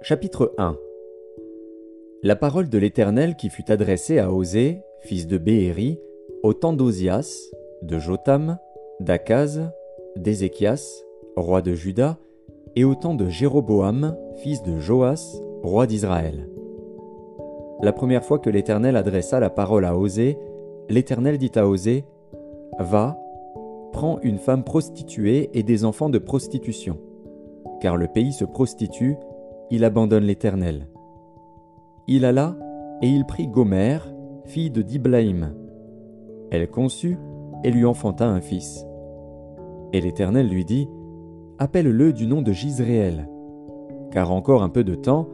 Chapitre 1 La parole de l'Éternel qui fut adressée à Osée, fils de Béhéri, au temps d'Osias, de Jotam, d'Akaz, d'Ézéchias, roi de Juda, et au temps de Jéroboam, fils de Joas, roi d'Israël. La première fois que l'Éternel adressa la parole à Osée, l'Éternel dit à Osée Va, prends une femme prostituée et des enfants de prostitution car le pays se prostitue, il abandonne l'Éternel. Il alla, et il prit Gomère, fille de Diblaïm. Elle conçut, et lui enfanta un fils. Et l'Éternel lui dit, Appelle-le du nom de Gisréel, car encore un peu de temps,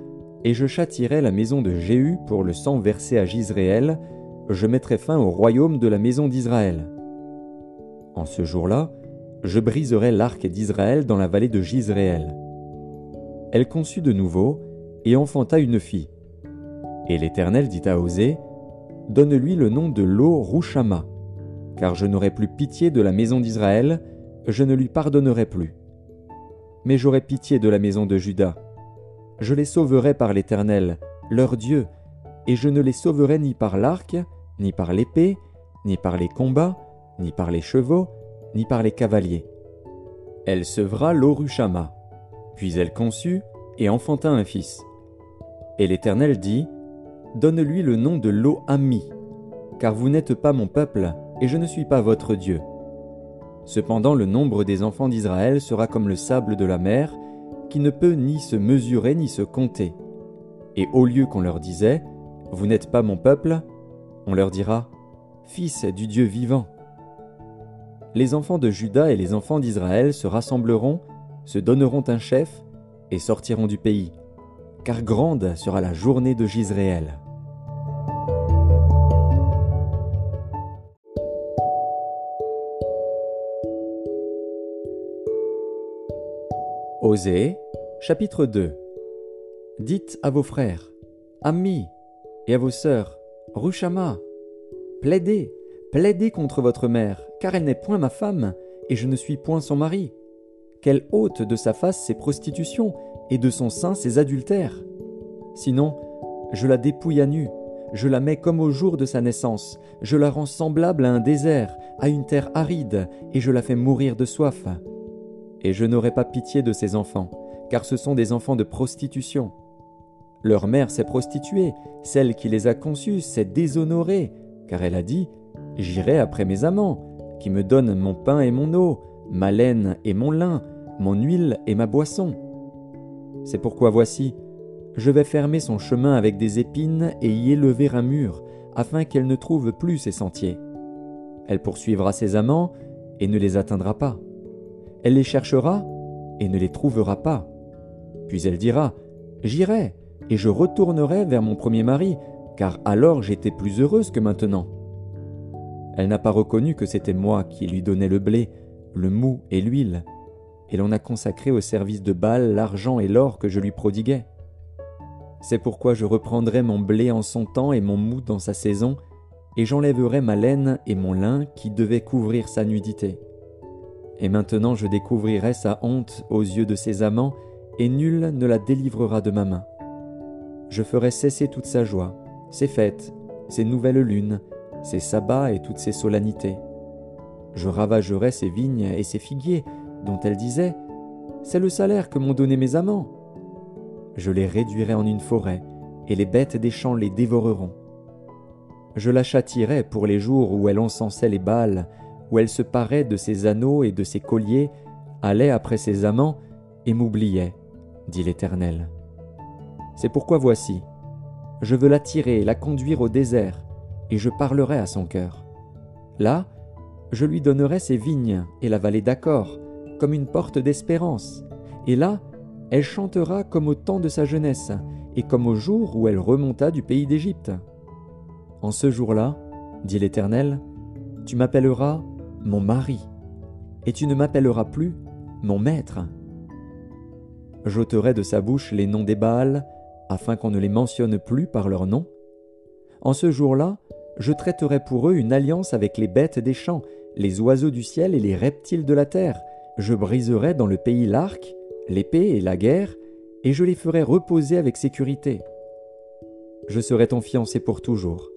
et je châtirai la maison de Jéhu pour le sang versé à Gisréel, je mettrai fin au royaume de la maison d'Israël. En ce jour-là, je briserai l'arc d'Israël dans la vallée de Gisréel. Elle conçut de nouveau et enfanta une fille. Et l'Éternel dit à Osée, Donne-lui le nom de Lo Rouchama, car je n'aurai plus pitié de la maison d'Israël, je ne lui pardonnerai plus. Mais j'aurai pitié de la maison de Juda. Je les sauverai par l'Éternel, leur Dieu, et je ne les sauverai ni par l'arc, ni par l'épée, ni par les combats, ni par les chevaux, ni par les cavaliers. Elle sevra l'Orushama. Puis elle conçut et enfanta un fils. Et l'Éternel dit, Donne-lui le nom de Lo-Ami, car vous n'êtes pas mon peuple, et je ne suis pas votre Dieu. Cependant le nombre des enfants d'Israël sera comme le sable de la mer, qui ne peut ni se mesurer ni se compter. Et au lieu qu'on leur disait, Vous n'êtes pas mon peuple, on leur dira, Fils du Dieu vivant les enfants de Juda et les enfants d'Israël se rassembleront, se donneront un chef, et sortiront du pays, car grande sera la journée de Gisréel. Osée, chapitre 2 Dites à vos frères, amis, et à vos sœurs, Rushama, plaidez, plaidez contre votre mère, car elle n'est point ma femme, et je ne suis point son mari. Qu'elle ôte de sa face ses prostitutions, et de son sein ses adultères. Sinon, je la dépouille à nu, je la mets comme au jour de sa naissance, je la rends semblable à un désert, à une terre aride, et je la fais mourir de soif. Et je n'aurai pas pitié de ses enfants, car ce sont des enfants de prostitution. Leur mère s'est prostituée, celle qui les a conçus s'est déshonorée, car elle a dit J'irai après mes amants, qui me donne mon pain et mon eau, ma laine et mon lin, mon huile et ma boisson. C'est pourquoi voici, je vais fermer son chemin avec des épines et y élever un mur, afin qu'elle ne trouve plus ses sentiers. Elle poursuivra ses amants et ne les atteindra pas. Elle les cherchera et ne les trouvera pas. Puis elle dira, J'irai et je retournerai vers mon premier mari, car alors j'étais plus heureuse que maintenant. Elle n'a pas reconnu que c'était moi qui lui donnais le blé, le mou et l'huile, et l'on a consacré au service de Baal l'argent et l'or que je lui prodiguais. C'est pourquoi je reprendrai mon blé en son temps et mon mou dans sa saison, et j'enlèverai ma laine et mon lin qui devaient couvrir sa nudité. Et maintenant je découvrirai sa honte aux yeux de ses amants, et nul ne la délivrera de ma main. Je ferai cesser toute sa joie, ses fêtes, ses nouvelles lunes, ses sabbats et toutes ses solennités. Je ravagerai ses vignes et ses figuiers, dont elle disait C'est le salaire que m'ont donné mes amants. Je les réduirai en une forêt, et les bêtes des champs les dévoreront. Je la châtirai pour les jours où elle encensait les bals, où elle se parait de ses anneaux et de ses colliers, allait après ses amants, et m'oubliait, dit l'Éternel. C'est pourquoi voici, je veux la tirer et la conduire au désert, et je parlerai à son cœur. Là, je lui donnerai ses vignes et la vallée d'accord, comme une porte d'espérance, et là, elle chantera comme au temps de sa jeunesse, et comme au jour où elle remonta du pays d'Égypte. En ce jour-là, dit l'Éternel, tu m'appelleras mon mari, et tu ne m'appelleras plus mon maître. J'ôterai de sa bouche les noms des Baals, afin qu'on ne les mentionne plus par leur nom. En ce jour-là, je traiterai pour eux une alliance avec les bêtes des champs, les oiseaux du ciel et les reptiles de la terre. Je briserai dans le pays l'arc, l'épée et la guerre, et je les ferai reposer avec sécurité. Je serai ton fiancé pour toujours.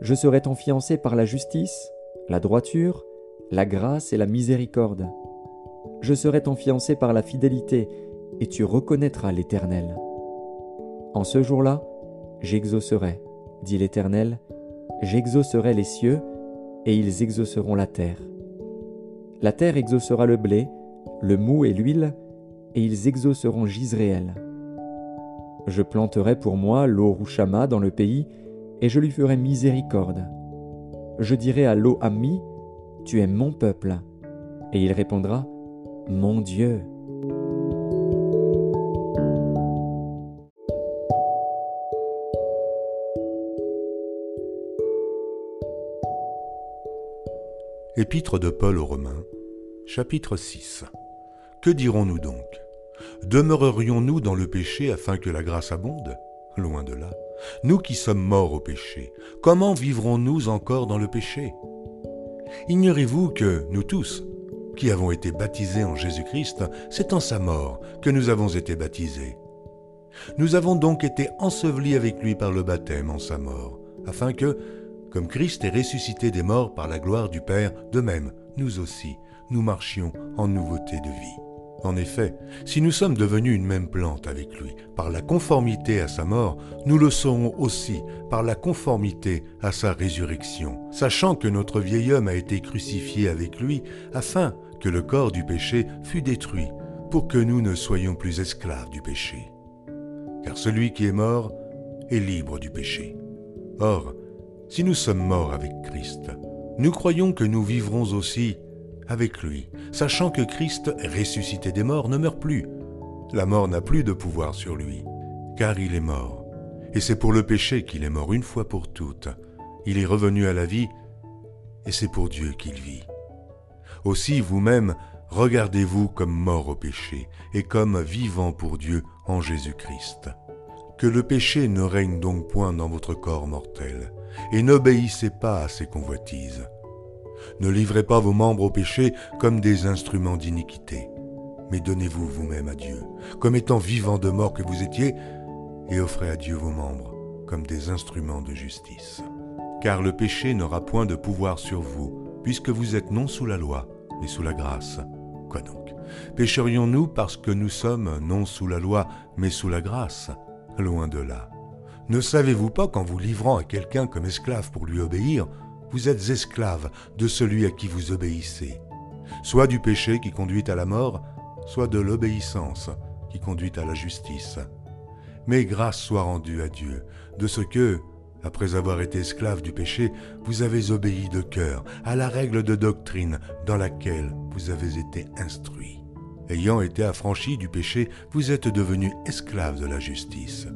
Je serai ton fiancé par la justice, la droiture, la grâce et la miséricorde. Je serai ton fiancé par la fidélité, et tu reconnaîtras l'Éternel. En ce jour-là, j'exaucerai, dit l'Éternel, j'exaucerai les cieux, et ils exauceront la terre. La terre exaucera le blé, le mou et l'huile, et ils exauceront Gisréel. Je planterai pour moi l'eau Rouchama dans le pays, et je lui ferai miséricorde. Je dirai à l'eau Ami, Tu es mon peuple. Et il répondra, Mon Dieu. Épître de Paul aux Romains, chapitre 6 Que dirons-nous donc? Demeurerions-nous dans le péché afin que la grâce abonde? Loin de là. Nous qui sommes morts au péché, comment vivrons-nous encore dans le péché? Ignorez-vous que nous tous, qui avons été baptisés en Jésus-Christ, c'est en sa mort que nous avons été baptisés. Nous avons donc été ensevelis avec lui par le baptême en sa mort, afin que, comme Christ est ressuscité des morts par la gloire du Père, de même, nous aussi, nous marchions en nouveauté de vie. En effet, si nous sommes devenus une même plante avec lui par la conformité à sa mort, nous le serons aussi par la conformité à sa résurrection, sachant que notre vieil homme a été crucifié avec lui afin que le corps du péché fût détruit, pour que nous ne soyons plus esclaves du péché. Car celui qui est mort est libre du péché. Or, si nous sommes morts avec Christ, nous croyons que nous vivrons aussi avec lui, sachant que Christ, ressuscité des morts, ne meurt plus. La mort n'a plus de pouvoir sur lui, car il est mort. Et c'est pour le péché qu'il est mort une fois pour toutes. Il est revenu à la vie, et c'est pour Dieu qu'il vit. Aussi vous-même, regardez-vous comme mort au péché, et comme vivant pour Dieu en Jésus-Christ. Que le péché ne règne donc point dans votre corps mortel, et n'obéissez pas à ses convoitises. Ne livrez pas vos membres au péché comme des instruments d'iniquité, mais donnez-vous vous-même à Dieu, comme étant vivants de mort que vous étiez, et offrez à Dieu vos membres comme des instruments de justice. Car le péché n'aura point de pouvoir sur vous, puisque vous êtes non sous la loi, mais sous la grâce. Quoi donc? Pécherions-nous parce que nous sommes non sous la loi, mais sous la grâce? Loin de là. Ne savez-vous pas qu'en vous livrant à quelqu'un comme esclave pour lui obéir, vous êtes esclave de celui à qui vous obéissez, soit du péché qui conduit à la mort, soit de l'obéissance qui conduit à la justice. Mais grâce soit rendue à Dieu de ce que, après avoir été esclave du péché, vous avez obéi de cœur à la règle de doctrine dans laquelle vous avez été instruit. Ayant été affranchi du péché, vous êtes devenu esclave de la justice.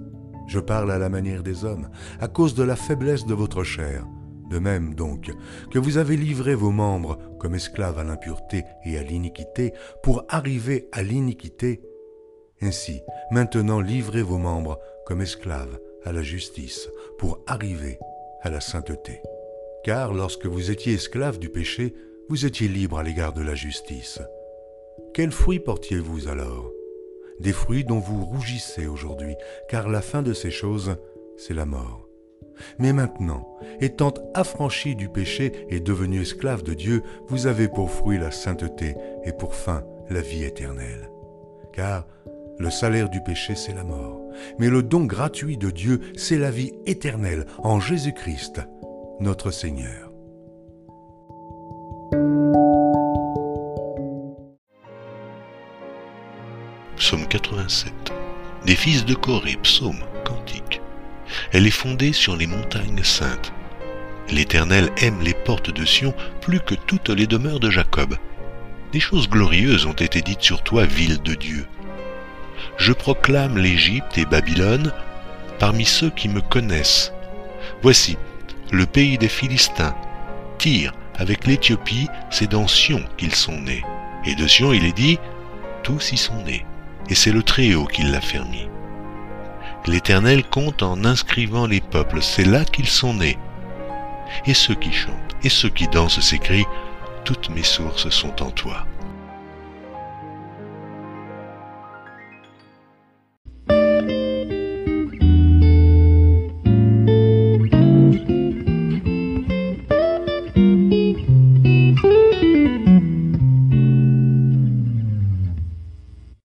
Je parle à la manière des hommes, à cause de la faiblesse de votre chair. De même donc que vous avez livré vos membres comme esclaves à l'impureté et à l'iniquité pour arriver à l'iniquité, ainsi maintenant livrez vos membres comme esclaves à la justice pour arriver à la sainteté. Car lorsque vous étiez esclaves du péché, vous étiez libre à l'égard de la justice. Quels fruits portiez-vous alors? Des fruits dont vous rougissez aujourd'hui, car la fin de ces choses, c'est la mort. Mais maintenant, étant affranchi du péché et devenu esclave de Dieu, vous avez pour fruit la sainteté et pour fin la vie éternelle. Car le salaire du péché, c'est la mort, mais le don gratuit de Dieu, c'est la vie éternelle en Jésus-Christ, notre Seigneur. Psaume 87 Des fils de Corée, psaume, cantique. Elle est fondée sur les montagnes saintes. L'Éternel aime les portes de Sion plus que toutes les demeures de Jacob. Des choses glorieuses ont été dites sur toi, ville de Dieu. Je proclame l'Égypte et Babylone parmi ceux qui me connaissent. Voici, le pays des Philistins, Tyr, avec l'Éthiopie, c'est dans Sion qu'ils sont nés. Et de Sion, il est dit, tous y sont nés. Et c'est le Très-Haut qui l'a fermi. L'Éternel compte en inscrivant les peuples, c'est là qu'ils sont nés. Et ceux qui chantent et ceux qui dansent s'écrient, toutes mes sources sont en toi.